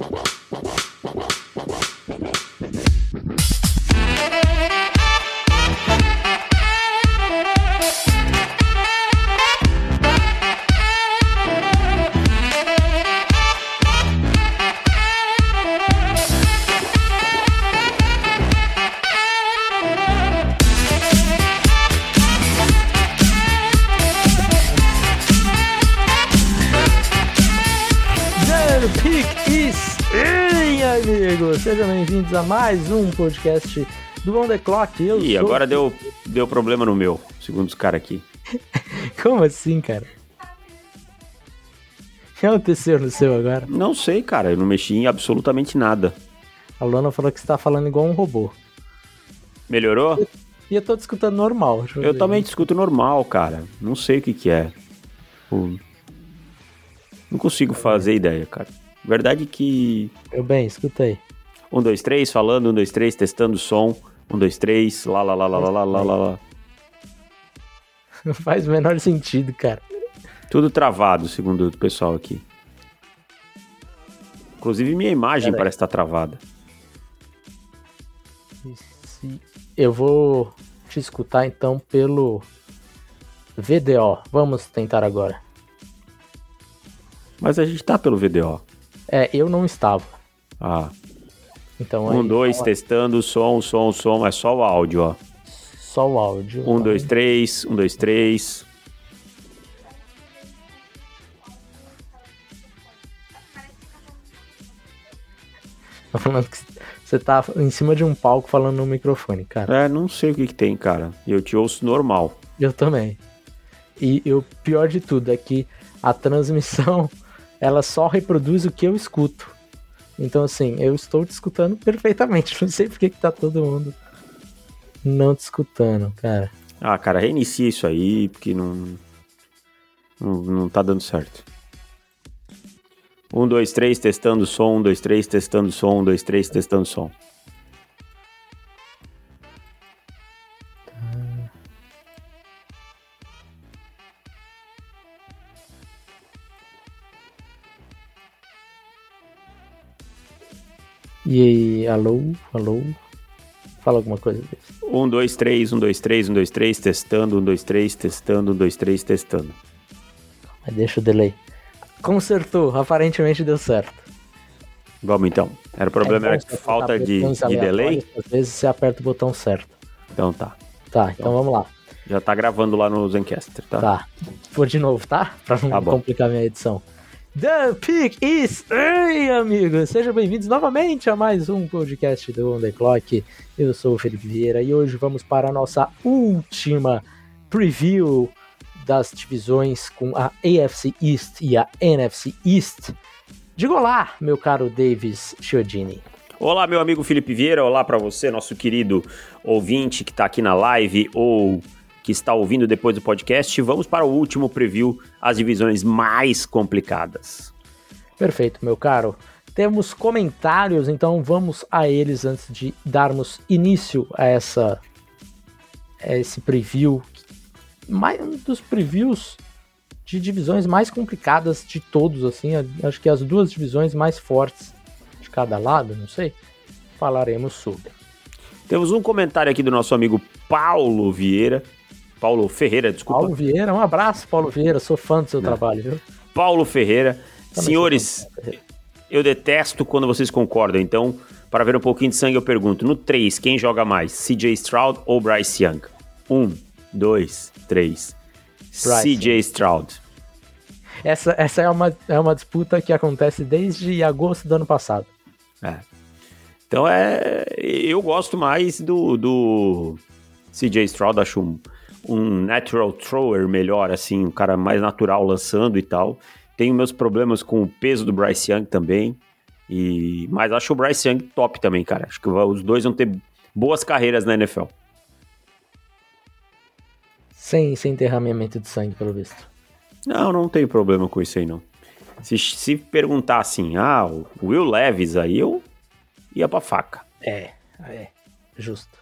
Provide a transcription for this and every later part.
Wow. Mais um podcast do On The Clock. Eu Ih, sou... agora deu, deu problema no meu, segundo os caras aqui. Como assim, cara? O que aconteceu no seu agora? Não sei, cara, eu não mexi em absolutamente nada. A Luana falou que você tá falando igual um robô. Melhorou? E eu tô te escutando normal. Eu ver. também te escuto normal, cara. Não sei o que que é. Não consigo fazer ideia, cara. Verdade que... Meu bem, escutei. Um, dois, três, falando, um, dois, três, testando o som. Um, dois, três, lá, lá, lá, lá, lá, lá, lá, lá. Não faz o menor sentido, cara. Tudo travado, segundo o pessoal aqui. Inclusive minha imagem Pera parece estar travada. Se- Eu vou te escutar então pelo VDO. Vamos tentar agora. Mas a gente tá pelo VDO. É, eu não estava. Ah, Então um, aí, dois, testando, som, som, som. É só o áudio, ó. Só o áudio. Um, dois, três, um, dois, três. Tô falando que você tá em cima de um palco falando no microfone, cara. É, não sei o que que tem, cara. Eu te ouço normal. Eu também. E, e o pior de tudo é que a transmissão ela só reproduz o que eu escuto. Então, assim, eu estou te escutando perfeitamente. Não sei por que tá todo mundo não te escutando, cara. Ah, cara, reinicia isso aí, porque não. Não, não tá dando certo. Um, dois, três, testando som. Um, dois, três, testando som. Um, dois, três, testando som. E alô, alô? Fala alguma coisa desse. Um, dois, três, um, dois, três, um, dois, três, testando. Um, dois, três, testando. Um, dois, três, testando. Mas deixa o delay. Consertou, aparentemente deu certo. Vamos então. Era o problema, É era que falta de, delay? Às vezes você aperta o botão certo. Então tá. Tá, então vamos lá. Já tá gravando lá no Zencaster, tá? Tá. Vou de novo, tá? Pra não Tá complicar minha edição. The Pick is Ei, amigos! Sejam bem-vindos novamente a mais um podcast do On The Clock. Eu sou o Felipe Vieira e hoje vamos para a nossa última preview das divisões com a AFC East e a NFC East. Diga olá, meu caro Davis Chiodini. Olá, meu amigo Felipe Vieira. Olá pra você, nosso querido ouvinte que tá aqui na live ou que está ouvindo depois do podcast. Vamos para o último preview, as divisões mais complicadas. Perfeito, meu caro. Temos comentários, então vamos a eles antes de darmos início a essa a esse preview, mais um dos previews de divisões mais complicadas de todos, assim, acho que as duas divisões mais fortes de cada lado, não sei, falaremos sobre. Temos um comentário aqui do nosso amigo Paulo Vieira. Paulo Ferreira, desculpa. Paulo Vieira, um abraço, Paulo Vieira, sou fã do seu Não. trabalho, viu? Paulo Ferreira. Também Senhores, Ferreira. eu detesto quando vocês concordam. Então, para ver um pouquinho de sangue, eu pergunto: no 3, quem joga mais? CJ Stroud ou Bryce Young? 1, 2, 3. Bryce. CJ Stroud. Essa, essa é, uma, é uma disputa que acontece desde agosto do ano passado. É. Então é. Eu gosto mais do, do CJ Stroud, acho um, um natural thrower melhor, assim, um cara mais natural lançando e tal. Tenho meus problemas com o peso do Bryce Young também. E, mas acho o Bryce Young top também, cara. Acho que os dois vão ter boas carreiras na NFL. Sem, sem derramamento de sangue, pelo visto. Não, não tenho problema com isso aí, não. Se, se perguntar assim, ah, o Will Levis, aí eu ia pra faca. É, é. Justo.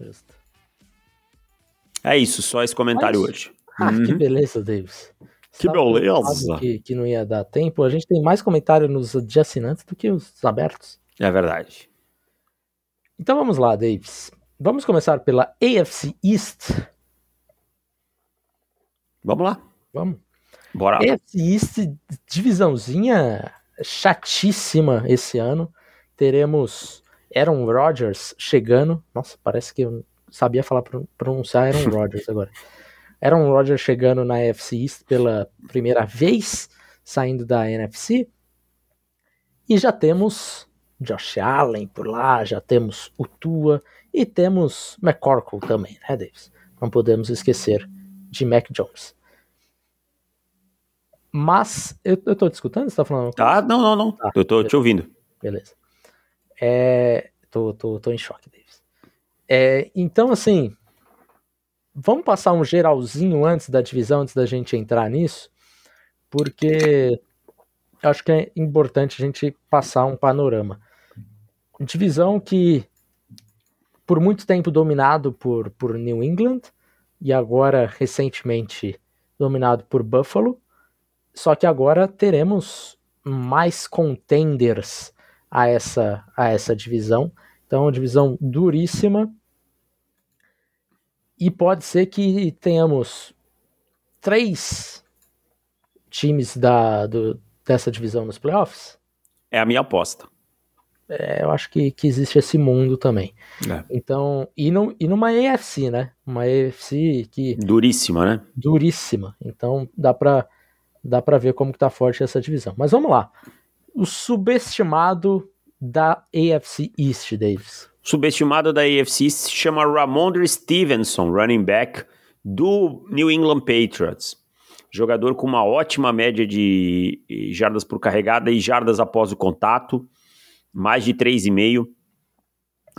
Justo. É isso, só esse comentário Mas- hoje. Ah, que Uhum. beleza, Davis. Que beleza! Que, que não ia dar tempo. A gente tem mais comentário nos de assinantes do que os abertos. É verdade. Então vamos lá, Davis. Vamos começar pela AFC East. Vamos lá. Vamos. Bora. AFC East, divisãozinha chatíssima esse ano. Teremos Aaron Rodgers chegando. Nossa, parece que eu sabia falar pronunciar Aaron Rodgers agora. Aaron Rodgers chegando na AFC East pela primeira vez, saindo da NFC. E já temos Josh Allen por lá, já temos o Tua e temos McCorkle também, né, Davis? Não podemos esquecer de Mac Jones. Mas, eu, eu tô te escutando? Você tá falando? Ah, não, não, não. Tá, eu tô beleza. te ouvindo. Beleza. É, tô, tô, tô em choque, Davis. É, então, assim, vamos passar um geralzinho antes da divisão, antes da gente entrar nisso, porque acho que é importante a gente passar um panorama. Divisão que por muito tempo dominado por, por New England e agora recentemente dominado por Buffalo. Só que agora teremos mais contenders a essa, a essa divisão. Então, uma divisão duríssima. E pode ser que tenhamos três times da, do, dessa divisão nos playoffs. É a minha aposta. É, eu acho que, que existe esse mundo também. É. Então, e, no, e numa EFC, né? Uma EFC que. Duríssima, né? Duríssima. Então dá pra, dá pra ver como que tá forte essa divisão. Mas vamos lá. O subestimado da AFC East, Davis. Subestimado da AFC se chama Ramondre Stevenson, running back do New England Patriots. Jogador com uma ótima média de jardas por carregada e jardas após o contato mais de 3,5.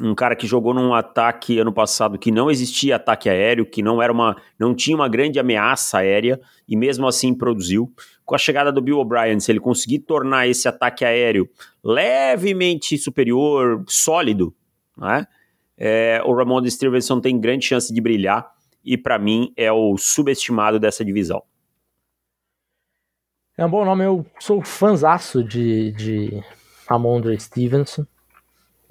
Um cara que jogou num ataque ano passado que não existia ataque aéreo, que não era uma, não tinha uma grande ameaça aérea e mesmo assim produziu. Com a chegada do Bill O'Brien, se ele conseguir tornar esse ataque aéreo levemente superior, sólido, né? É, o Ramon Stevenson tem grande chance de brilhar e para mim é o subestimado dessa divisão. É um bom nome, eu sou fãzaço de, de Ramondre Stevenson.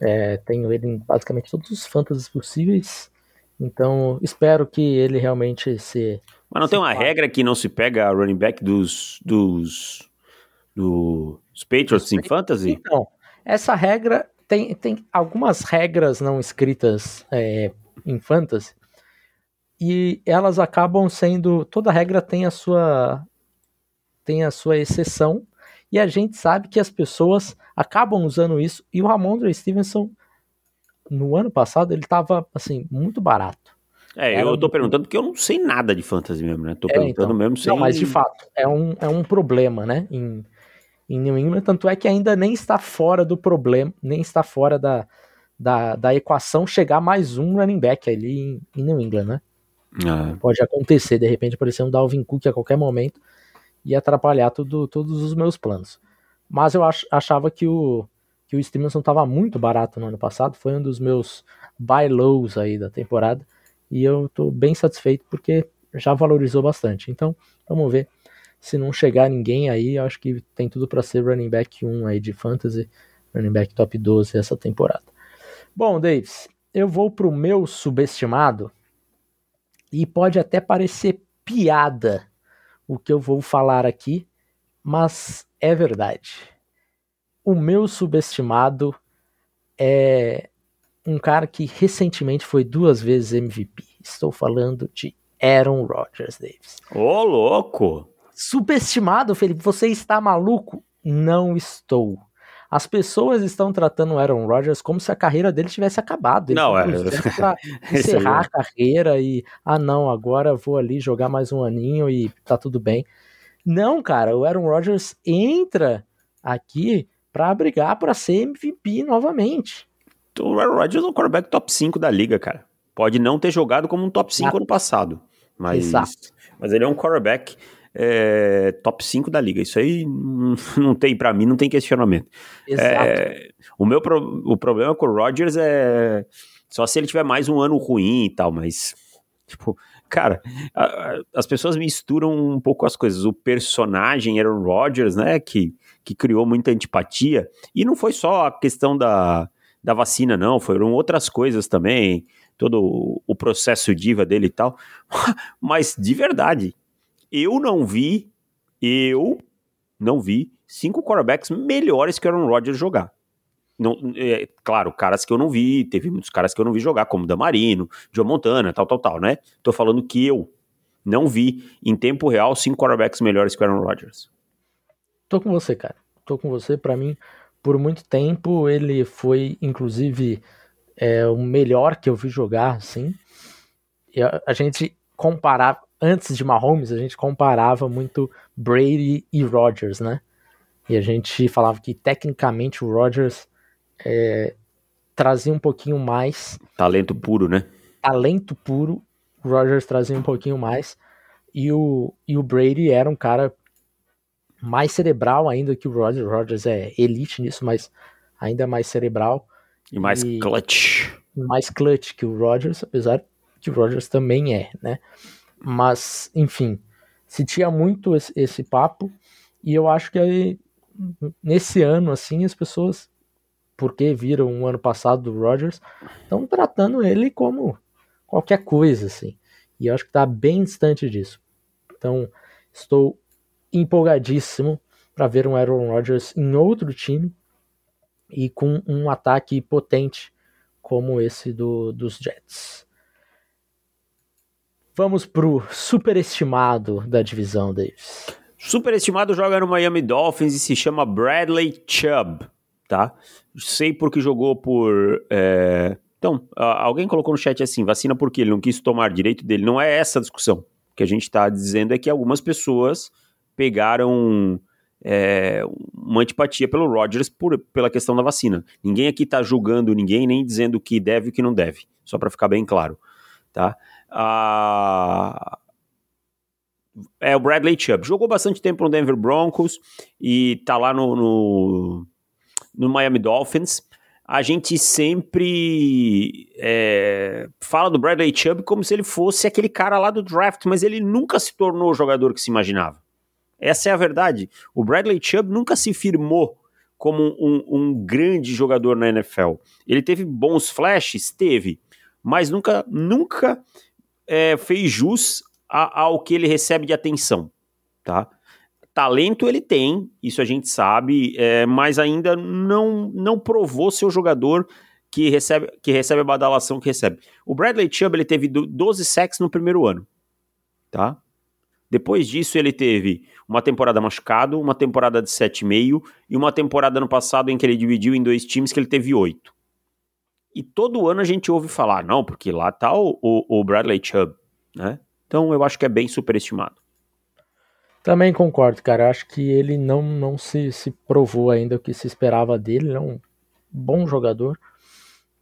É, tenho ele em basicamente todos os fantasies possíveis. Então, espero que ele realmente se. Mas não se tem uma regra que não se pega a running back dos, dos, dos Patriots em fantasy? Então, essa regra tem, tem algumas regras não escritas é, em fantasy e elas acabam sendo. Toda regra tem a sua tem a sua exceção e a gente sabe que as pessoas acabam usando isso. E o Ramondre Stevenson, no ano passado, ele estava assim, muito barato. É, Era eu tô perguntando porque eu não sei nada de fantasy mesmo, né? Tô é, perguntando então, mesmo sem... Não, mas de fato, é um, é um problema, né? Em, em New England, tanto é que ainda nem está fora do problema, nem está fora da, da, da equação chegar mais um running back ali em, em New England, né? Ah. Pode acontecer, de repente aparecer um Dalvin Cook a qualquer momento e atrapalhar tudo, todos os meus planos. Mas eu ach, achava que o, que o Stevenson estava muito barato no ano passado, foi um dos meus buy lows aí da temporada, e eu estou bem satisfeito porque já valorizou bastante. Então, vamos ver se não chegar ninguém aí, acho que tem tudo para ser running back 1 aí de fantasy, running back top 12 essa temporada. Bom, Davis, eu vou pro meu subestimado e pode até parecer piada o que eu vou falar aqui, mas é verdade. O meu subestimado é um cara que recentemente foi duas vezes MVP. Estou falando de Aaron Rodgers, Davis. Ô, louco! Subestimado, Felipe? Você está maluco? Não estou. As pessoas estão tratando o Aaron Rodgers como se a carreira dele tivesse acabado. Ele não, é. Pra encerrar a carreira e, ah, não, agora vou ali jogar mais um aninho e tá tudo bem. Não, cara, o Aaron Rodgers entra aqui para brigar para ser MVP novamente. O Aaron Rodgers é um quarterback top 5 da liga, cara. Pode não ter jogado como um top 5 Exato. ano passado, mas, Exato. mas ele é um quarterback é, top 5 da liga. Isso aí não tem, para mim, não tem questionamento. Exato. É, o meu pro, o problema com o Rodgers é só se ele tiver mais um ano ruim e tal, mas tipo, Cara, as pessoas misturam um pouco as coisas. O personagem Aaron Rodgers, né, que, que criou muita antipatia. E não foi só a questão da, da vacina, não. Foram outras coisas também. Todo o processo diva dele e tal. Mas, de verdade, eu não vi, eu não vi cinco quarterbacks melhores que Aaron Rodgers jogar. Não, é, claro, caras que eu não vi, teve muitos caras que eu não vi jogar, como Damarino, Joe Montana, tal, tal, tal, né? Tô falando que eu não vi em tempo real cinco quarterbacks melhores que Aaron Rodgers. Tô com você, cara. Tô com você. Para mim, por muito tempo, ele foi, inclusive, é, o melhor que eu vi jogar, assim. E a, a gente comparava, antes de Mahomes, a gente comparava muito Brady e Rodgers, né? E a gente falava que tecnicamente o Rodgers é, trazia um pouquinho mais. Talento puro, né? Talento puro. O Rogers trazia um pouquinho mais. E o, e o Brady era um cara mais cerebral ainda que o Rogers. O Rogers é elite nisso, mas ainda mais cerebral. E mais e clutch. Mais clutch que o Rogers, apesar que o Rogers também é, né? Mas, enfim, se tinha muito esse, esse papo. E eu acho que aí, nesse ano, assim, as pessoas porque viram um ano passado do Rodgers, estão tratando ele como qualquer coisa, assim. E eu acho que está bem distante disso. Então, estou empolgadíssimo para ver um Aaron Rodgers em outro time e com um ataque potente como esse do, dos Jets. Vamos pro superestimado da divisão, Davis. Superestimado joga no Miami Dolphins e se chama Bradley Chubb tá? Sei porque jogou por. É... Então, alguém colocou no chat assim: vacina porque ele não quis tomar direito dele. Não é essa a discussão. O que a gente está dizendo é que algumas pessoas pegaram é, uma antipatia pelo Rodgers por, pela questão da vacina. Ninguém aqui está julgando ninguém, nem dizendo o que deve e o que não deve. Só para ficar bem claro. Tá? É o Bradley Chubb. Jogou bastante tempo no Denver Broncos e tá lá no, no no Miami Dolphins, a gente sempre é, fala do Bradley Chubb como se ele fosse aquele cara lá do draft, mas ele nunca se tornou o jogador que se imaginava. Essa é a verdade. O Bradley Chubb nunca se firmou como um, um grande jogador na NFL. Ele teve bons flashes? Teve. Mas nunca, nunca é, fez jus ao que ele recebe de atenção. Tá? Talento ele tem, isso a gente sabe, é, mas ainda não, não provou ser o jogador que recebe, que recebe a badalação que recebe. O Bradley Chubb ele teve 12 sacks no primeiro ano, tá? Depois disso ele teve uma temporada machucado, uma temporada de 7,5 e uma temporada no passado em que ele dividiu em dois times que ele teve 8. E todo ano a gente ouve falar, não, porque lá tá o, o, o Bradley Chubb, né? Então eu acho que é bem superestimado. Também concordo, cara. Acho que ele não, não se, se provou ainda o que se esperava dele. Ele é um bom jogador.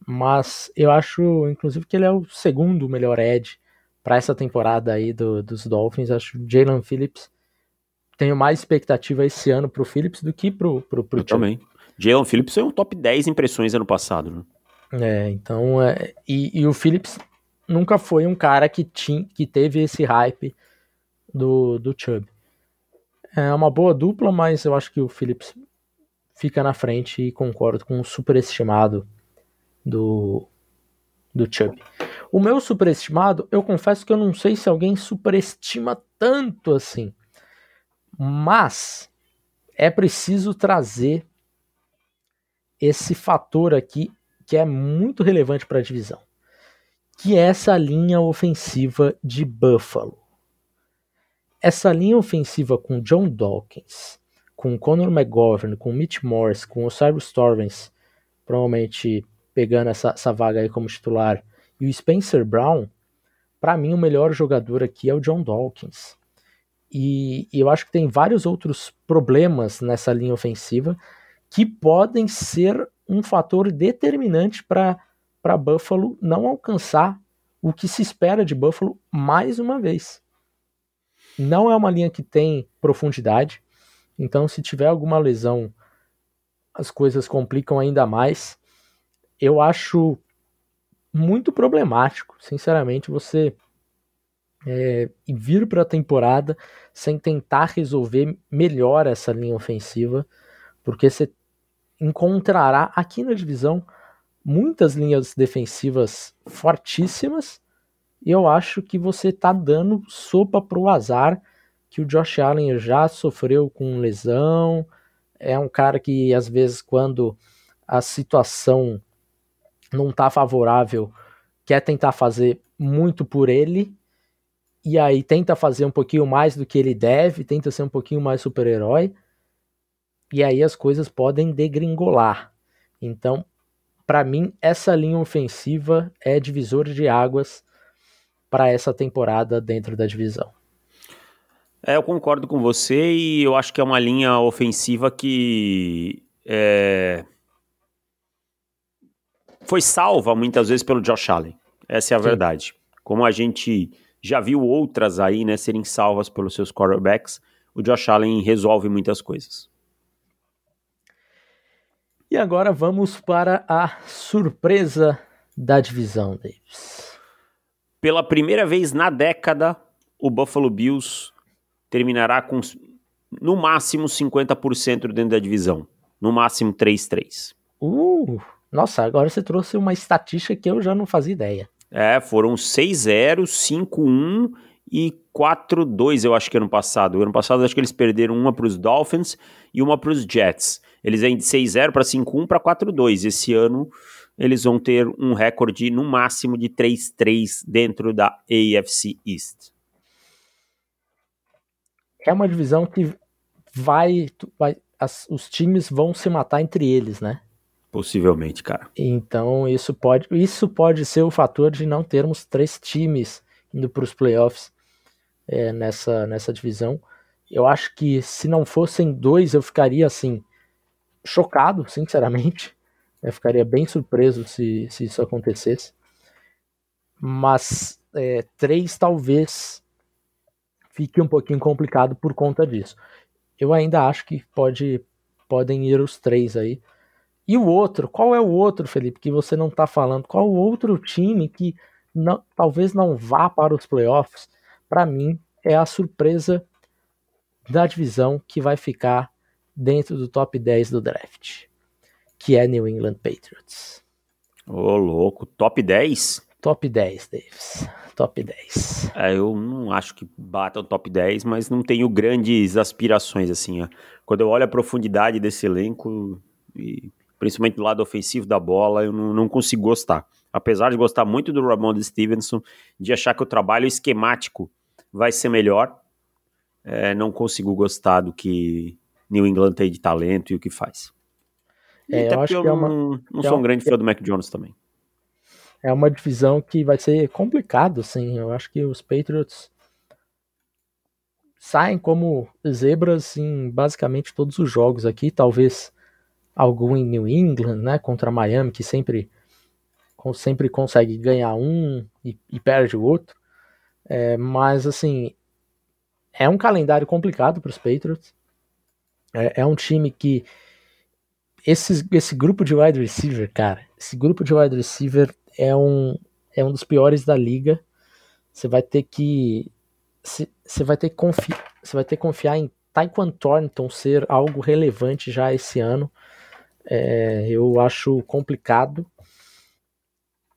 Mas eu acho, inclusive, que ele é o segundo melhor edge para essa temporada aí do, dos Dolphins. Acho que Jalen Phillips. Tenho mais expectativa esse ano pro Phillips do que pro, pro, pro Eu também. Jalen Phillips foi um top 10 impressões ano passado, né? É, então. É, e, e o Phillips nunca foi um cara que, tinha, que teve esse hype do, do Chubb. É uma boa dupla, mas eu acho que o Phillips fica na frente e concordo com o superestimado do, do Chubb. O meu superestimado, eu confesso que eu não sei se alguém superestima tanto assim. Mas é preciso trazer esse fator aqui que é muito relevante para a divisão, que é essa linha ofensiva de Buffalo. Essa linha ofensiva com John Dawkins, com Conor McGovern, com Mitch Morris, com Osiris Torrens, provavelmente pegando essa, essa vaga aí como titular, e o Spencer Brown, para mim o melhor jogador aqui é o John Dawkins. E, e eu acho que tem vários outros problemas nessa linha ofensiva que podem ser um fator determinante para Buffalo não alcançar o que se espera de Buffalo mais uma vez. Não é uma linha que tem profundidade, então se tiver alguma lesão, as coisas complicam ainda mais. Eu acho muito problemático, sinceramente, você é, vir para a temporada sem tentar resolver melhor essa linha ofensiva, porque você encontrará aqui na divisão muitas linhas defensivas fortíssimas. E eu acho que você está dando sopa para o azar que o Josh Allen já sofreu com lesão, é um cara que às vezes quando a situação não está favorável quer tentar fazer muito por ele. E aí tenta fazer um pouquinho mais do que ele deve, tenta ser um pouquinho mais super-herói e aí as coisas podem degringolar. Então, para mim, essa linha ofensiva é divisor de águas para essa temporada dentro da divisão. É, eu concordo com você e eu acho que é uma linha ofensiva que é... foi salva muitas vezes pelo Josh Allen. Essa é a Sim. verdade. Como a gente já viu outras aí, né, serem salvas pelos seus quarterbacks, o Josh Allen resolve muitas coisas. E agora vamos para a surpresa da divisão, Davis. Pela primeira vez na década, o Buffalo Bills terminará com no máximo 50% dentro da divisão. No máximo 3-3. Uh, nossa, agora você trouxe uma estatística que eu já não fazia ideia. É, foram 6-0, 5-1 e 4-2, eu acho que ano passado. Ano passado acho que eles perderam uma para os Dolphins e uma para os Jets. Eles vêm de 6-0 para 5-1 para 4-2. Esse ano eles vão ter um recorde no máximo de 3-3 dentro da AFC East. É uma divisão que vai, vai as, os times vão se matar entre eles, né? Possivelmente, cara. Então isso pode, isso pode ser o fator de não termos três times indo para os playoffs é, nessa, nessa divisão. Eu acho que se não fossem dois, eu ficaria assim chocado, sinceramente. Eu ficaria bem surpreso se, se isso acontecesse. Mas é, três talvez fique um pouquinho complicado por conta disso. Eu ainda acho que pode, podem ir os três aí. E o outro, qual é o outro, Felipe, que você não está falando? Qual o outro time que não, talvez não vá para os playoffs? Para mim, é a surpresa da divisão que vai ficar dentro do top 10 do draft, que é New England Patriots. Ô, louco, top 10? Top 10, Davis. Top 10. É, eu não acho que bata o top 10, mas não tenho grandes aspirações, assim. Ó. Quando eu olho a profundidade desse elenco, e principalmente do lado ofensivo da bola, eu não, não consigo gostar. Apesar de gostar muito do Ramon Stevenson, de achar que o trabalho esquemático vai ser melhor, é, não consigo gostar do que New England tem de talento e o que faz. É, até eu acho que eu é uma, não, não sou um grande fã do Mac Jones também. É uma divisão que vai ser complicado, sim. Eu acho que os Patriots saem como zebras em basicamente todos os jogos aqui, talvez algum em New England, né, contra Miami, que sempre sempre consegue ganhar um e, e perde o outro. É, mas assim, é um calendário complicado para os Patriots. É, é um time que. Esse, esse grupo de wide receiver, cara, esse grupo de wide receiver é um, é um dos piores da liga. Você vai ter que. Você vai ter que confiar. Você vai ter que confiar em Taekwon Thornton ser algo relevante já esse ano. É, eu acho complicado.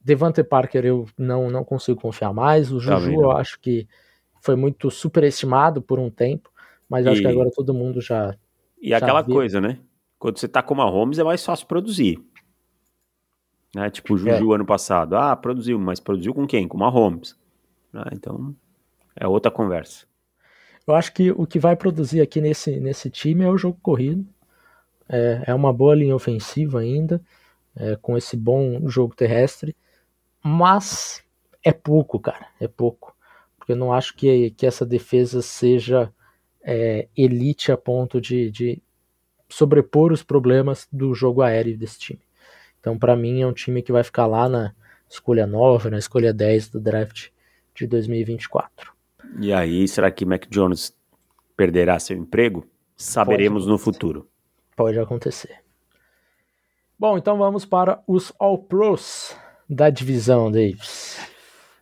Devante Parker eu não, não consigo confiar mais. O Juju eu acho que foi muito superestimado por um tempo, mas e... acho que agora todo mundo já e aquela coisa, né? Quando você tá com uma Holmes é mais fácil produzir. Né? Tipo o Juju é. ano passado. Ah, produziu, mas produziu com quem? Com uma Holmes. Ah, então é outra conversa. Eu acho que o que vai produzir aqui nesse, nesse time é o jogo corrido. É, é uma boa linha ofensiva ainda, é, com esse bom jogo terrestre. Mas é pouco, cara. É pouco. Porque eu não acho que, que essa defesa seja é, elite a ponto de, de sobrepor os problemas do jogo aéreo desse time. Então, para mim, é um time que vai ficar lá na escolha 9, na escolha 10 do draft de 2024. E aí, será que Mac Jones perderá seu emprego? Saberemos no futuro. Pode acontecer. Bom, então vamos para os All-Pros da divisão, Davis.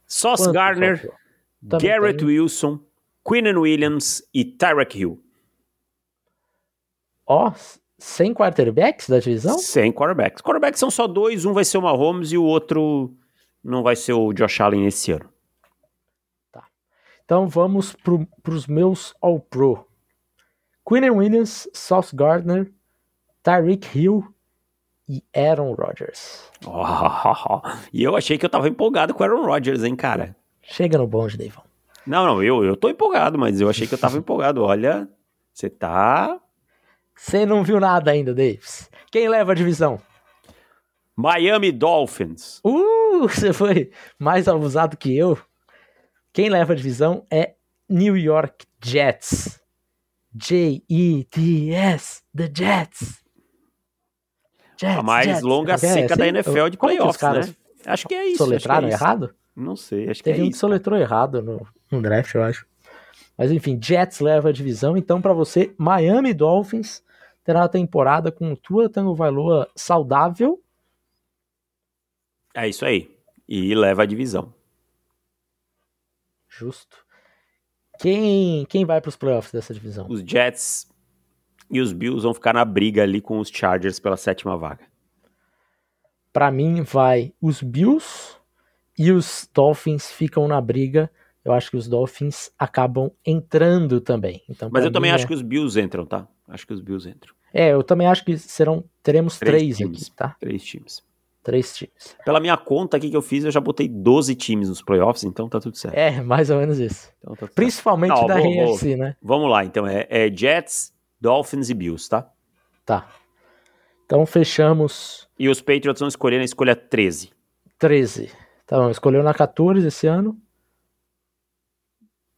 Sauce Garner Também Garrett. Wilson, Quinnen Williams e Tyreek Hill. Ó, sem quarterbacks da divisão? Sem quarterbacks. Quarterbacks são só dois, um vai ser o Mahomes e o outro não vai ser o Josh Allen esse ano. Então vamos para os meus All-Pro. Quinnen Williams, Sauce Gardner, Tyreek Hill e Aaron Rodgers. Oh, e eu achei que eu tava empolgado com o Aaron Rodgers, hein, cara? Chega no bonde, Deivão. Não, não, eu, eu tô empolgado, mas eu achei que eu tava empolgado. Olha, você tá. Você não viu nada ainda, Davis. Quem leva a divisão? Miami Dolphins. Uh, você foi mais abusado que eu. Quem leva a divisão é New York Jets. J-E-T-S, The Jets. Jets A mais Jets. longa É, seca da NFL de que playoffs, caras né? Acho que é isso. que é Soletraram isso. errado? Não sei, acho que Teve é um que isso. soletrou errado no, no draft, eu acho. Mas enfim, Jets leva a divisão. Então, pra você, Miami Dolphins terá a temporada com Tua Tango Vailoa saudável. É isso aí. E leva a divisão. Justo. Quem, quem vai pros playoffs dessa divisão? Os Jets e os Bills vão ficar na briga ali com os Chargers pela sétima vaga. Pra mim, vai os Bills e os Dolphins ficam na briga. Eu acho que os Dolphins acabam entrando também. Então, Mas eu também mim, acho é... que os Bills entram, tá? Acho que os Bills entram. É, eu também acho que serão teremos Três três, times. aqui, tá? Três times. Três times. Pela minha conta aqui que eu fiz, eu já botei 12 times nos playoffs, então tá tudo certo. É, mais ou menos isso. Então tá. Principalmente Não, da AFC, né? Vamos lá, então. É, é Jets, Dolphins e Bills, tá? Tá. Então fechamos E os Patriots vão escolher na escolha 13. 13. Tá bom, escolheu na 14 esse ano.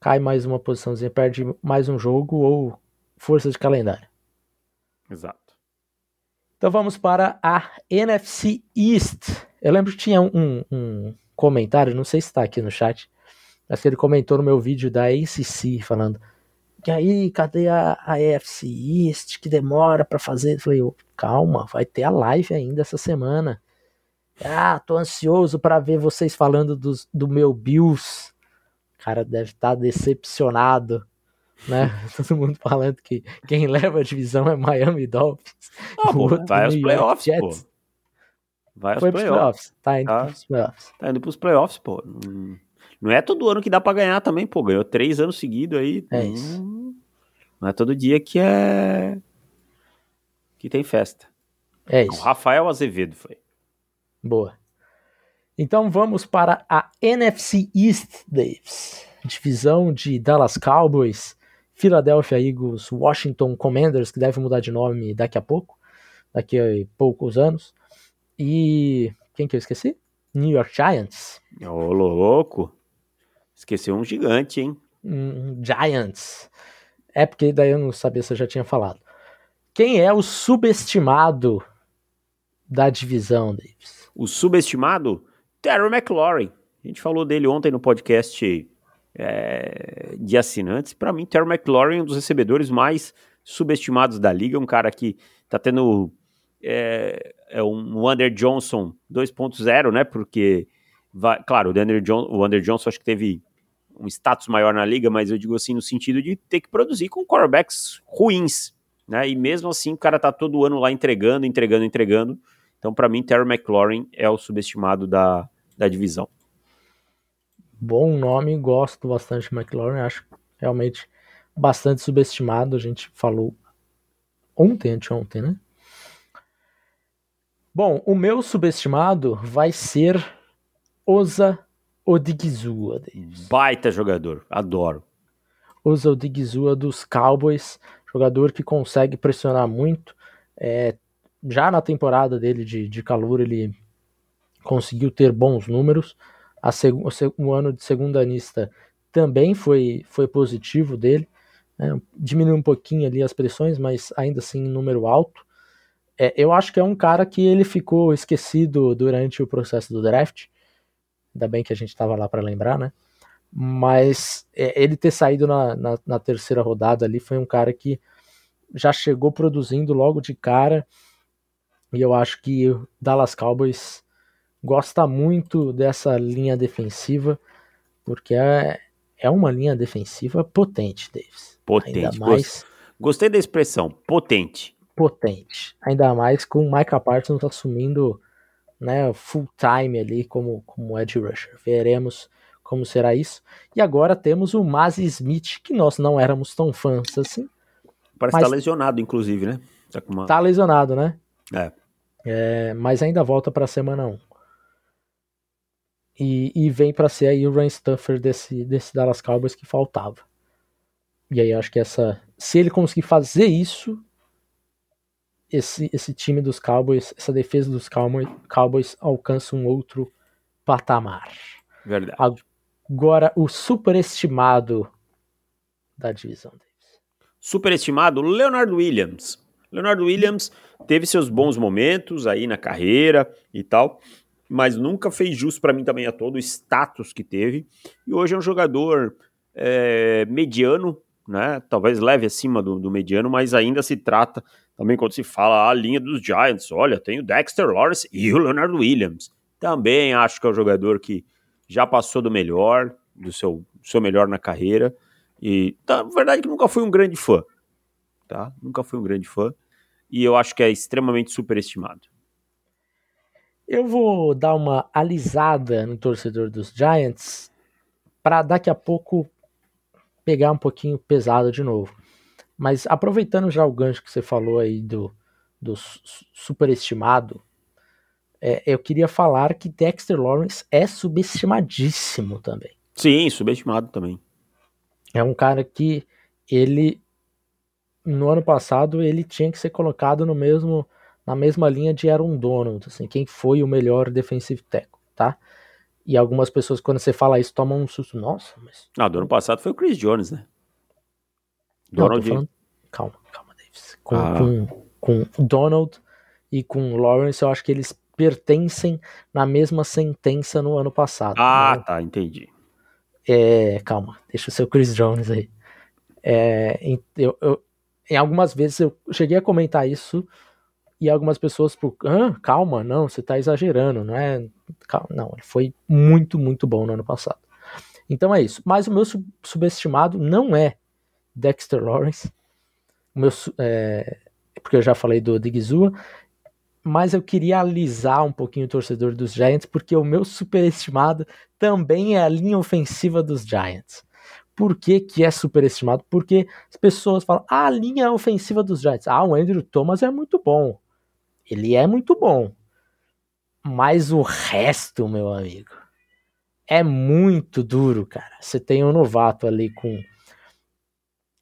Cai mais uma posiçãozinha, perde mais um jogo ou força de calendário. Exato. Então vamos para a NFC East. Eu lembro que tinha um, um comentário, não sei se está aqui no chat, mas que ele comentou no meu vídeo da ACC falando que aí, cadê a, a AFC East que demora para fazer? Eu falei, "Ô, calma, vai ter a live ainda essa semana. Ah, tô ansioso para ver vocês falando dos, do meu Bills. O cara deve estar decepcionado, né? Todo mundo falando que quem leva a divisão é Miami Dolphins. Ah, pô, O vai aos playoffs, Jets. pô. Vai aos playoffs. playoffs. Tá indo Tá. pros playoffs. Tá indo pros playoffs, pô. Não- Não é todo ano que dá pra ganhar também, pô. Ganhou três anos seguidos aí. É Não- isso. Não é todo dia que é. que tem festa. É O isso. Rafael Azevedo foi. Boa. Então vamos para a NFC East, Davis. Divisão de Dallas Cowboys, Philadelphia Eagles, Washington Commanders, que deve mudar de nome daqui a pouco, daqui a poucos anos. E quem que eu esqueci? New York Giants. Ô, louco. Esqueceu um gigante, hein? Hum, Giants. É porque daí eu não sabia se eu já tinha falado. Quem é o subestimado da divisão, Davis? O subestimado, Terry McLaurin. A gente falou dele ontem no podcast é, de assinantes. Pra mim, Terry McLaurin é um dos recebedores mais subestimados da liga. Um cara que tá tendo é, é um Wander Johnson 2.0, né? Porque, vai, claro, o Wander, John, Johnson acho que teve um status maior na liga, mas eu digo assim no sentido de ter que produzir com quarterbacks ruins, né? E mesmo assim o cara tá todo ano lá entregando, entregando, entregando. Então, pra mim, Terry McLaurin é o subestimado da, da divisão. Bom nome, gosto bastante de McLaurin, acho realmente bastante subestimado. A gente falou ontem, anteontem, né? Bom, o meu subestimado vai ser Osa Odigizua. Baita jogador, adoro. Osa Odigizua dos Cowboys, jogador que consegue pressionar muito. É, já na temporada dele de, de calor, ele conseguiu ter bons números. A o, ano de segunda anista também foi, foi positivo dele. Né? Diminuiu um pouquinho ali as pressões, mas ainda assim número alto. É, eu acho que é um cara que ele ficou esquecido durante o processo do draft. Ainda bem que a gente estava lá para lembrar, né? Mas é, ele ter saído na, na, na terceira rodada ali foi um cara que já chegou produzindo logo de cara. E eu acho que o Dallas Cowboys gosta muito dessa linha defensiva, porque é, é uma linha defensiva potente, Davis. Potente. Ainda mais... Gostei da expressão, potente. Potente. Ainda mais com o Micah Parsons assumindo né, full time ali como, como edge rusher. Veremos como será isso. E agora temos o Mazi Smith, que nós não éramos tão fãs assim. Parece mas... que tá lesionado, inclusive, né? Tá, uma... tá lesionado, né? É. é mas ainda volta pra semana 1. E, e vem para ser aí o Ryan Stuffer desse, desse Dallas Cowboys que faltava. E aí acho que essa. Se ele conseguir fazer isso, esse, esse time dos Cowboys, essa defesa dos Cowboys, Cowboys alcança um outro patamar. Verdade. Agora, o superestimado da divisão deles. Superestimado, Leonard Williams. Leonard Williams teve seus bons momentos aí na carreira e tal, mas nunca fez jus para mim também a todo o status que teve. E hoje é um jogador é, mediano, né? Talvez leve acima do, do mediano, mas ainda se trata também quando se fala a linha dos Giants, olha, tem o Dexter Lawrence e o Leonard Williams. Também acho que é um jogador que já passou do melhor, do seu, seu melhor na carreira. E tá, na verdade que nunca fui um grande fã. Tá? Nunca fui um grande fã. E eu acho que é extremamente superestimado. Eu vou dar uma alisada no torcedor dos Giants para daqui a pouco pegar um pouquinho pesado de novo. Mas aproveitando já o gancho que você falou aí do, do superestimado, é, eu queria falar que Dexter Lawrence é subestimadíssimo também. Sim, subestimado também. É um cara que ele no ano passado ele tinha que ser colocado no mesmo na mesma linha de Aaron Donald, assim, quem foi o melhor defensive tackle, tá? E algumas pessoas quando você fala isso tomam um susto, nossa, mas Ah, do ano passado foi o Chris Jones, né? Donald. Não, falando... Calma, calma, Davis. Com, ah. com, com Donald e com Lawrence, eu acho que eles pertencem na mesma sentença no ano passado. Ah, né? tá, entendi. É, calma, deixa o seu Chris Jones aí. É, eu, eu, em algumas vezes eu cheguei a comentar isso e algumas pessoas, por, ah, calma, não, você tá exagerando, não é? Calma, não, ele foi muito, muito bom no ano passado. Então é isso. Mas o meu sub subestimado não é Dexter Lawrence. O meu, é, porque eu já falei do Digizua, mas eu queria alisar um pouquinho o torcedor dos Giants, porque o meu superestimado também é a linha ofensiva dos Giants. Por que, que é superestimado? Porque as pessoas falam, ah, a linha ofensiva dos Giants. Ah, o Andrew Thomas é muito bom. Ele é muito bom. Mas o resto, meu amigo, é muito duro, cara. Você tem um novato ali com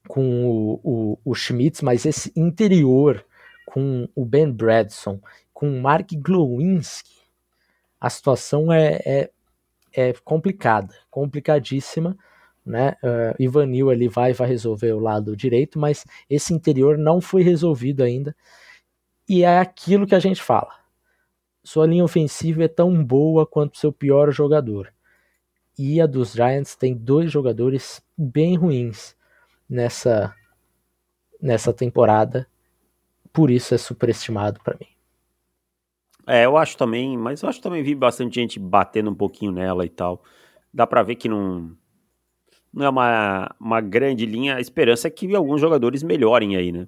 com o, o, o Schmitz, mas esse interior com o Ben Bradson, com o Mark Glowinski, a situação é, é, é complicada, complicadíssima, né? Uh, Ivanil ali vai vai resolver o lado direito, mas esse interior não foi resolvido ainda. E é aquilo que a gente fala. Sua linha ofensiva é tão boa quanto seu pior jogador. E a dos Giants tem dois jogadores bem ruins nessa nessa temporada. Por isso é superestimado para mim. É, eu acho também, mas eu acho também vi bastante gente batendo um pouquinho nela e tal. Dá para ver que não não é uma, uma grande linha. A esperança é que alguns jogadores melhorem aí, né?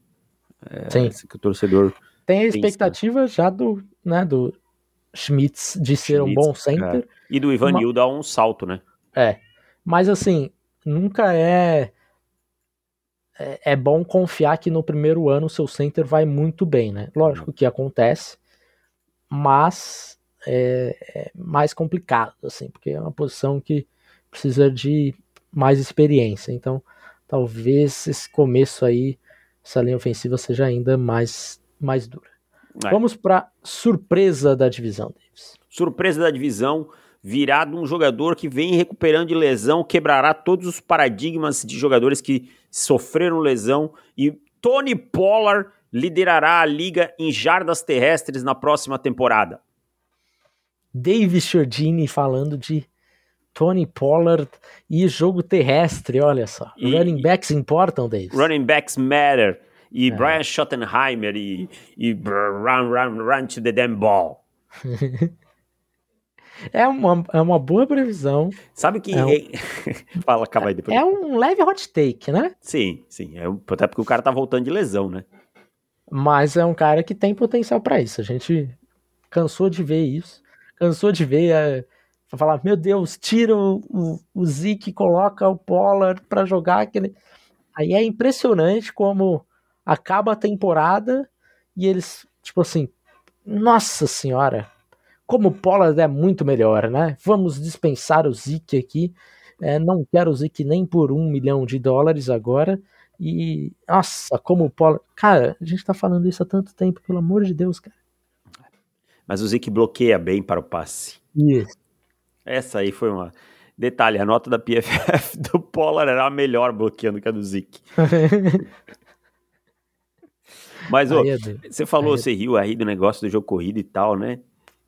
É, Sim. Que o torcedor tem a expectativa pensa. já do, né, do Schmitz de ser Schmitz, um bom center. É. E do Ivan Nil dar um salto, né? É. Mas assim, nunca é é, é bom confiar que no primeiro ano o seu center vai muito bem, né? Lógico que acontece, mas é, é, mais complicado, assim, porque é uma posição que precisa de mais experiência. Então, talvez esse começo aí, essa linha ofensiva seja ainda mais, mais dura. É. Vamos para surpresa da divisão, Davis. Surpresa da divisão virado um jogador que vem recuperando de lesão, quebrará todos os paradigmas de jogadores que sofreram lesão e Tony Pollard liderará a liga em jardas terrestres na próxima temporada. David Chiodini falando de Tony Pollard e jogo terrestre, olha só. E, running backs importam, Davis. Running backs matter. E é. Brian Schottenheimer e, e run, run, run to the damn ball. É uma, é uma boa previsão. Sabe que. É um- Fala, calma aí depois. É um leve hot take, né? Sim, sim. É, até porque o cara tá voltando de lesão, né? Mas é um cara que tem potencial pra isso. A gente cansou de ver isso. Cansou de ver. É, falar, meu Deus, tira o, o, o Zeke coloca o Pollard pra jogar aquele. Aí é impressionante como acaba a temporada e eles, tipo assim, nossa senhora, como o Pollard é muito melhor, né? Vamos dispensar o Zeke aqui. É, não quero o Zeke nem por um milhão de dólares agora. E, nossa, como o Pollard. Cara, a gente tá falando isso há tanto tempo, pelo amor de Deus, cara. Mas o Zeke bloqueia bem para o passe. Isso. Essa aí foi uma. Detalhe, a nota da PFF do Pollard era a melhor bloqueando que a do Zeke. Mas, ô, é você falou, é- você riu aí do negócio do jogo corrido e tal, né?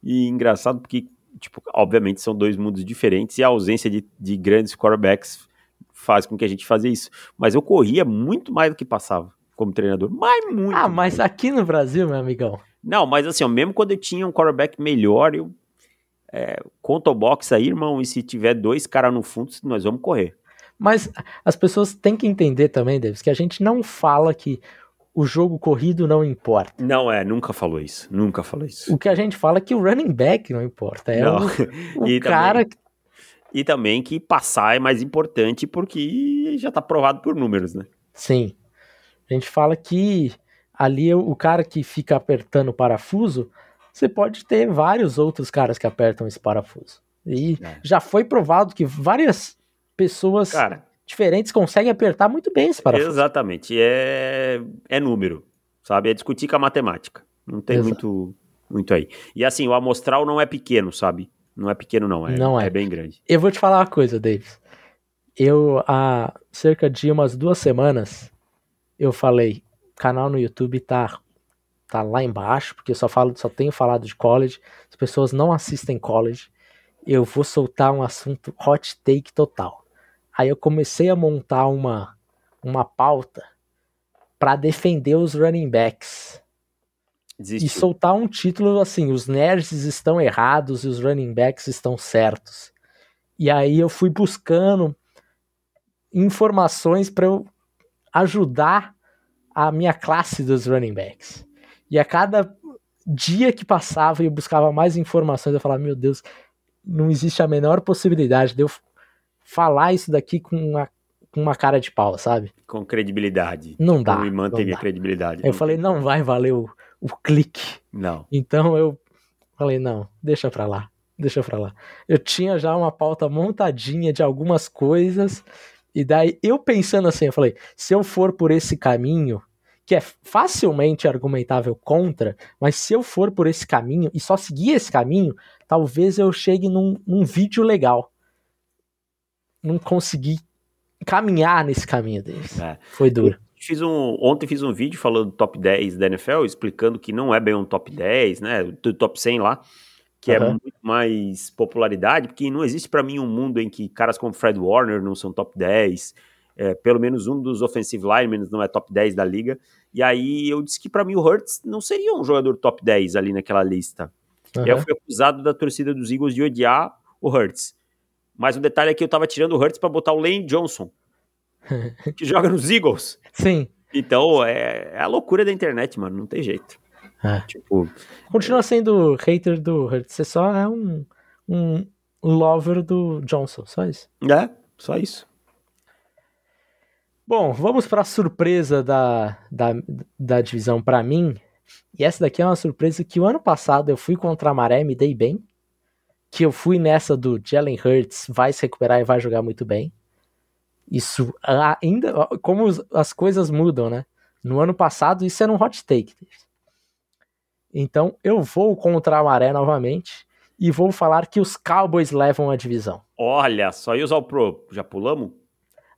E engraçado porque, tipo, obviamente são dois mundos diferentes e a ausência de, de grandes quarterbacks faz com que a gente faça isso. Mas eu corria muito mais do que passava como treinador. Mas muito. Ah, mas aqui no Brasil, meu amigão. Não, mas assim, ó, mesmo quando eu tinha um quarterback melhor, eu. É, conta o box aí, irmão, e se tiver dois caras no fundo, nós vamos correr. Mas as pessoas têm que entender também, Davis, que a gente não fala que o jogo corrido não importa. Não, é, nunca falou isso. Nunca falou isso. O que a gente fala é que o running back não importa. É Não. o, o E cara. também- E também que passar é mais importante porque já tá provado por números, né? Sim. A gente fala que ali o o cara que fica apertando o parafuso, você pode ter vários outros caras que apertam esse parafuso. E É. já foi provado que várias pessoas Cara, diferentes conseguem apertar muito bem esse parafuso. exatamente. É, é número, sabe? É discutir com a matemática. Não tem Exato. muito, muito aí. E assim, o amostral não é pequeno, sabe? Não é pequeno, não. É, Não é. bem grande. Eu vou te falar uma coisa, Davis. Eu, há cerca de umas duas semanas, eu falei, o canal no YouTube tá, tá lá embaixo, porque eu só, falo, só tenho falado de college, as pessoas não assistem college, eu vou soltar um assunto hot take total. Aí eu comecei a montar uma, uma pauta para defender os running backs e Desistiu. soltar um título assim: os nerds estão errados e os running backs estão certos. E aí eu fui buscando informações para eu ajudar a minha classe dos running backs. E a cada dia que passava e eu buscava mais informações, eu falava: meu Deus, não existe a menor possibilidade de eu falar isso daqui com uma, com uma cara de pau, sabe? Com credibilidade. Não dá. o Iman não teve dá. a credibilidade. Eu Não falei: tem. não vai valer o, o clique. Não. Então eu falei, não, deixa pra lá, deixa pra lá. Eu tinha já uma pauta montadinha de algumas coisas, e daí eu pensando assim, eu falei, se eu for por esse caminho, que é facilmente argumentável contra, mas se eu for por esse caminho e só seguir esse caminho, talvez eu chegue num, num vídeo legal. Não consegui caminhar nesse caminho deles. É. Foi duro. Fiz um, ontem fiz um vídeo falando do top 10 da NFL, explicando que não é bem um top 10, né? Do top 100 lá, que é Aham. muito mais popularidade, porque não existe pra mim um mundo em que caras como Fred Warner não são top 10, é, pelo menos um dos offensive linemen não é top 10 da liga. E aí eu disse que pra mim o Hurts não seria um jogador top 10 ali naquela lista. E aí eu fui acusado da torcida dos Eagles de odiar o Hurts. Mas o detalhe é que eu tava tirando o Hurts pra botar o Lane Johnson, que joga nos Eagles. Sim. Então, é, é a loucura da internet, mano. Não tem jeito. É. Tipo, Continua sendo hater do Hurts. Você só é um, um lover do Johnson, só isso. é, só isso. Bom, vamos para a surpresa da, da, da divisão para mim. E essa daqui é uma surpresa que o ano passado eu fui contra a Maré, me dei bem. Que eu fui nessa do Jalen Hurts, vai se recuperar e vai jogar muito bem. Isso ainda, como os- as coisas mudam, né? No ano passado isso era um hot take. Então eu vou contra a Maré novamente e vou falar que os Cowboys levam a divisão. Olha, só ia usar o Pro. Já pulamos?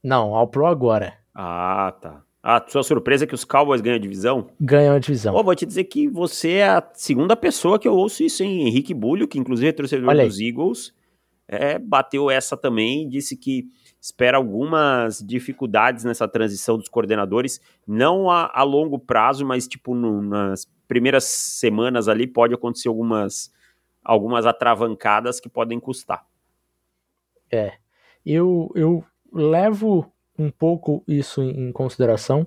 Não, ao Pro agora. Ah, tá. Ah, sua surpresa é que os Cowboys ganham a divisão? Ganham a divisão. Ó, vou te dizer que você é a segunda pessoa que eu ouço isso, hein? Henrique Bulho, que inclusive é torcedor dos Eagles, é, bateu essa também, disse que espera algumas dificuldades nessa transição dos coordenadores, não a, a longo prazo, mas tipo no- nas primeiras semanas ali pode acontecer algumas algumas atravancadas que podem custar. É. Eu, eu levo um pouco isso em consideração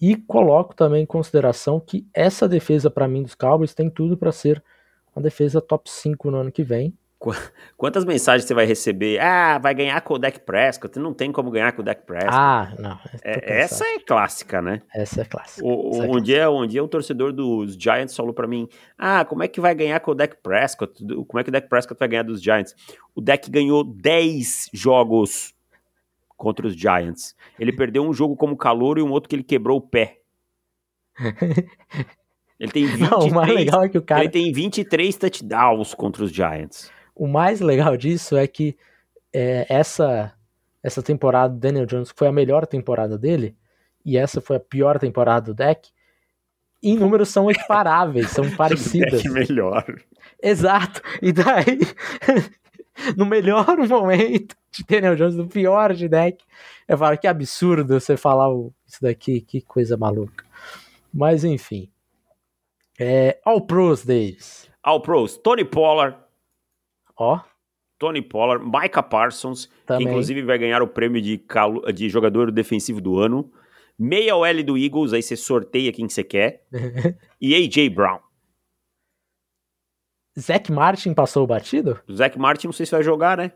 e coloco também em consideração que essa defesa para mim dos Cowboys tem tudo para ser uma defesa top 5 no ano que vem. Quantas mensagens você vai receber? Ah, vai ganhar com o Dak Prescott. Não tem como ganhar com o Dak Prescott. Ah, não. É, essa é clássica, né? Essa é clássica. O, essa é um, clássica. Dia, um dia um torcedor dos Giants falou para mim: Ah, como é que vai ganhar com o Dak Prescott? Como é que o Dak Prescott vai ganhar dos Giants? O Dak ganhou 10 jogos contra os Giants. Ele perdeu um jogo como calor e um outro que ele quebrou o pé. Ele tem 23, Não, o mais legal é que o cara... Ele tem 23 touchdowns contra os Giants. O mais legal disso é que é, essa essa temporada do Daniel Jones foi a melhor temporada dele e essa foi a pior temporada do deck. Em números são equiparáveis, são parecidas. deck melhor. Exato. E daí, no melhor momento de Daniel Jones, no pior de deck, eu falo que absurdo você falar isso daqui, que coisa maluca. Mas enfim. É, All Pros, Davis. All Pros. Tony Pollard. Ó. Tony Pollard. Micah Parsons. Também. Que inclusive vai ganhar o prêmio de, calo, de jogador defensivo do ano. Meia OL do Eagles. Aí você sorteia quem você quer. e AJ Brown. Zac Martin passou o batido? Zac Martin não sei se vai jogar, né?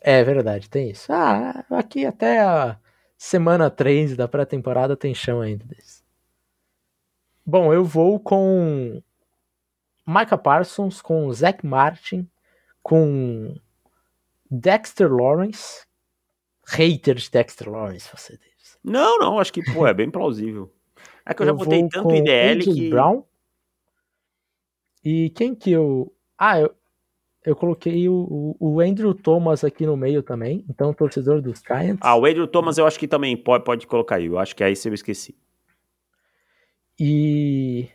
É verdade, tem isso. Ah, aqui até a semana 3 da pré-temporada tem chão ainda desse. Bom, eu vou com Micah Parsons, com Zach Martin, com Dexter Lawrence. Hater de Dexter Lawrence, você diz. Não, não, acho que pô, é bem plausível. É que eu, eu já botei tanto IDL que. Brown. E quem que eu. Ah, eu, eu coloquei o, o Andrew Thomas aqui no meio também, então torcedor dos Giants. Ah, o Andrew Thomas eu acho que também pode, pode colocar aí, eu acho que aí você eu esqueci. E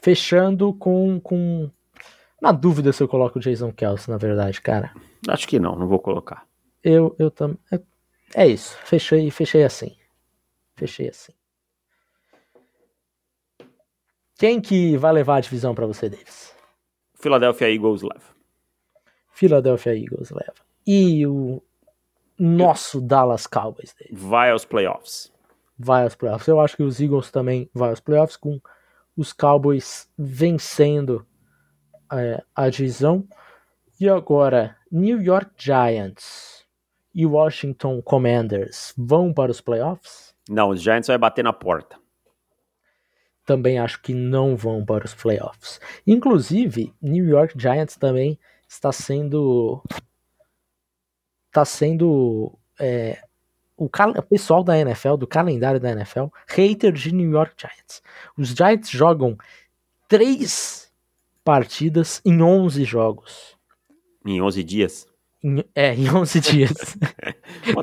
fechando com, com. Na dúvida se eu coloco o Jason Kelsey, na verdade, cara. Acho que não, não vou colocar. Eu, eu também. É, é isso. Fechei, fechei assim. Fechei assim. Quem que vai levar a divisão para você, Davis? Philadelphia Eagles leva. Philadelphia Eagles leva. E o nosso Dallas Cowboys, Davis? Vai aos playoffs vai aos playoffs. Eu acho que os Eagles também vai aos playoffs, com os Cowboys vencendo é, a divisão. E agora, New York Giants e Washington Commanders vão para os playoffs? Não, os Giants vai bater na porta. Também acho que não vão para os playoffs. Inclusive, New York Giants também está sendo está sendo é, o, o, pessoal da NFL, do calendário da NFL, hater de New York Giants. Os Giants jogam três partidas em 11 jogos. Em 11 dias? Em, é, em 11 dias.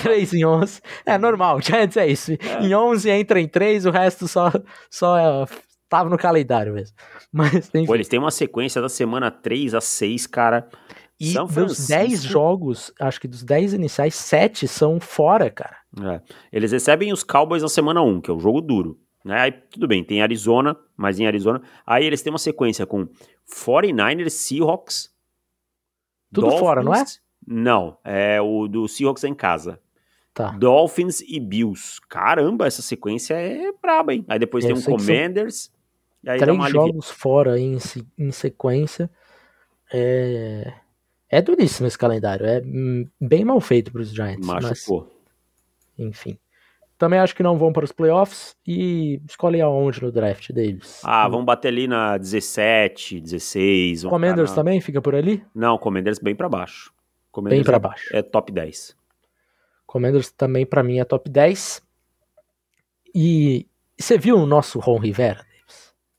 3 em 11. É normal, Giants é isso. É. Em 11 entra em 3, o resto só, só é, tava no calendário mesmo. Mas, Pô, eles têm uma sequência da semana 3 a 6, cara. E São dos 10 jogos, acho que dos 10 iniciais, 7 são fora, cara. É. Eles recebem os Cowboys na semana 1, que é o jogo duro. Né? Aí tudo bem, tem Arizona, mas em Arizona. Aí eles têm uma sequência com 49ers, Seahawks. Tudo Dolphins, fora, não é? Não, é o do Seahawks em casa. Tá. Dolphins e Bills. Caramba, essa sequência é braba, hein? Aí depois tem um Commanders. E aí três jogos fora em, em sequência. É... é duríssimo esse calendário. É bem mal feito para os Giants. Machucou. Mas enfim. Também acho que não vão para os playoffs e escolhe aonde no draft deles. Ah, vão bater ali na 17, 16. Commanders na... também fica por ali? Não, Commanders bem para baixo. Commanders bem para baixo. É top 10. Commanders também para mim é top 10. E você viu o nosso Ron Rivera?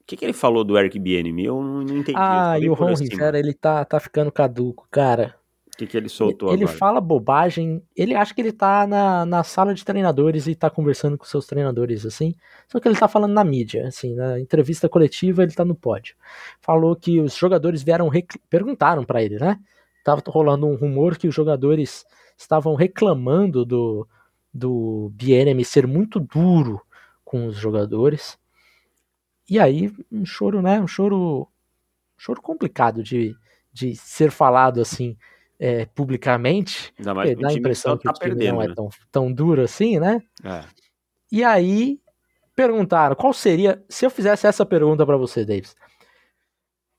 O que, que, ele falou do Eric Bieniemy? Eu não, não entendi. Ah, e o Ron Rivera, ele tá, tá ficando caduco, cara. O que, que ele soltou ele agora? fala bobagem. Ele acha que ele tá na, na sala de treinadores e tá conversando com seus treinadores, assim. Só que ele tá falando na mídia, assim, na entrevista coletiva ele tá no pódio. Falou que os jogadores vieram. Perguntaram para ele, né? Tava rolando um rumor que os jogadores estavam reclamando do, do BNM ser muito duro com os jogadores. E aí, um choro, né? Um choro choro complicado de, de ser falado assim é, publicamente. Ainda mais dá a impressão que, tá o time perdendo, não é né? tão, tão duro assim, né? É. E aí perguntaram qual seria, se eu fizesse essa pergunta para você, Davis.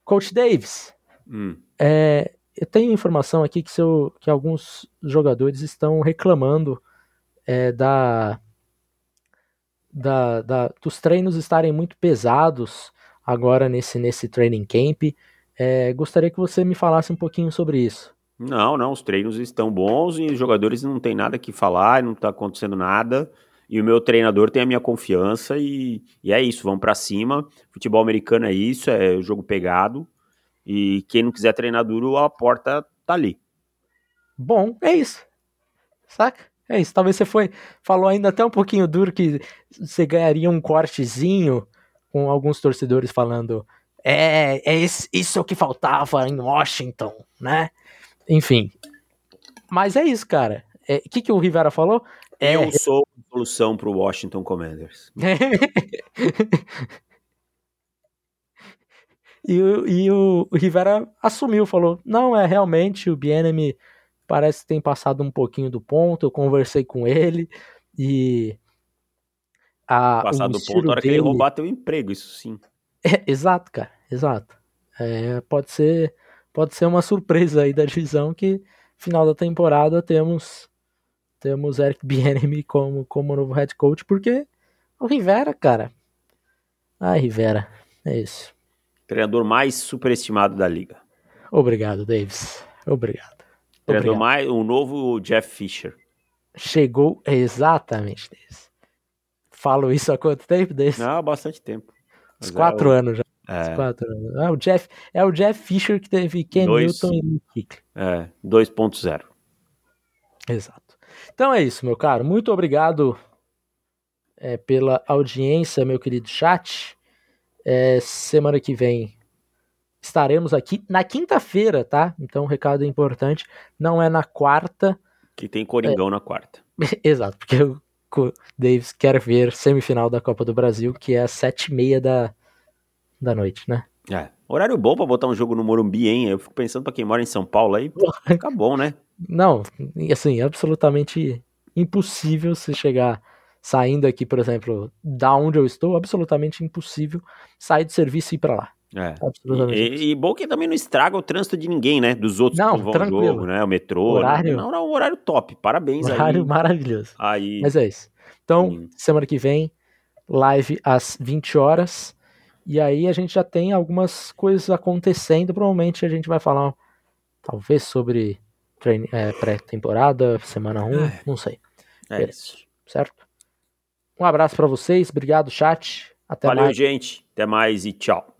Coach Davis, Hum. é, eu tenho informação aqui que, seu, que alguns jogadores estão reclamando é, da, da, da, dos treinos estarem muito pesados agora nesse, nesse training camp. É, gostaria que você me falasse um pouquinho sobre isso. Não, não, os treinos estão bons e os jogadores não tem nada que falar, não tá acontecendo nada. E o meu treinador tem a minha confiança e, e é isso, vamos para cima. Futebol americano é isso, é jogo pegado. E quem não quiser treinar duro, a porta tá ali. Bom, é isso. Saca? É isso. Talvez você foi falou ainda até um pouquinho duro que você ganharia um cortezinho com alguns torcedores falando é, é esse, isso é o que faltava em Washington, né? Enfim. Mas é isso, cara. O é, que, que o Rivera falou? Eu é, sou a solução para o Washington Commanders. e, o, e o, o Rivera assumiu, falou: não, é realmente o Bienemy parece que tem passado um pouquinho do ponto. Eu conversei com ele e. A, Passado do ponto, na hora dele... que ele roubar teu emprego, isso sim. É, exato, cara, exato. É, pode ser pode ser uma surpresa aí da divisão que final da temporada temos temos Eric Bieniemy como como novo head coach porque o Rivera, cara. Ai, Rivera, é isso. Treinador mais superestimado da liga. Obrigado, Davis. Obrigado. Treinador Obrigado. mais o novo Jeff Fisher. Chegou exatamente, Davis. Falo isso há quanto tempo, Davis? Não, há bastante tempo. Uns quatro é, anos já. É. Quatro anos. É o, Jeff, é o Jeff Fisher que teve Ken Dois- Newton e Hickley. É, 2.0. Exato. Então é isso, meu caro. Muito obrigado é, pela audiência, meu querido chat. É, semana que vem estaremos aqui na quinta-feira, tá? Então, um recado importante. Não é na quarta. Que tem Coringão na quarta. Exato, porque o Davis quer ver semifinal da Copa do Brasil, que é às sete e meia da, da noite, né? É. Horário bom pra botar um jogo no Morumbi, hein? Eu fico pensando pra quem mora em São Paulo aí, pô, fica bom, né? Não, assim, absolutamente impossível se chegar saindo aqui, por exemplo, da onde eu estou, absolutamente impossível sair do serviço e ir pra lá. É. Absolutamente E, e bom que também não estraga o trânsito de ninguém, né? Dos outros Não, que vão ao jogo, né? O metrô. Horário- Não, não, horário top. Parabéns Horário aí. maravilhoso. Aí. Mas é isso. Então, Sim. semana que vem, live às 20 horas. E aí a gente já tem algumas coisas acontecendo. Provavelmente a gente vai falar, talvez, sobre é, pré-temporada, semana 1, É. não sei, é beleza. isso. certo? Um abraço pra vocês, obrigado, chat. Até Valeu, mais. gente. Até mais e tchau.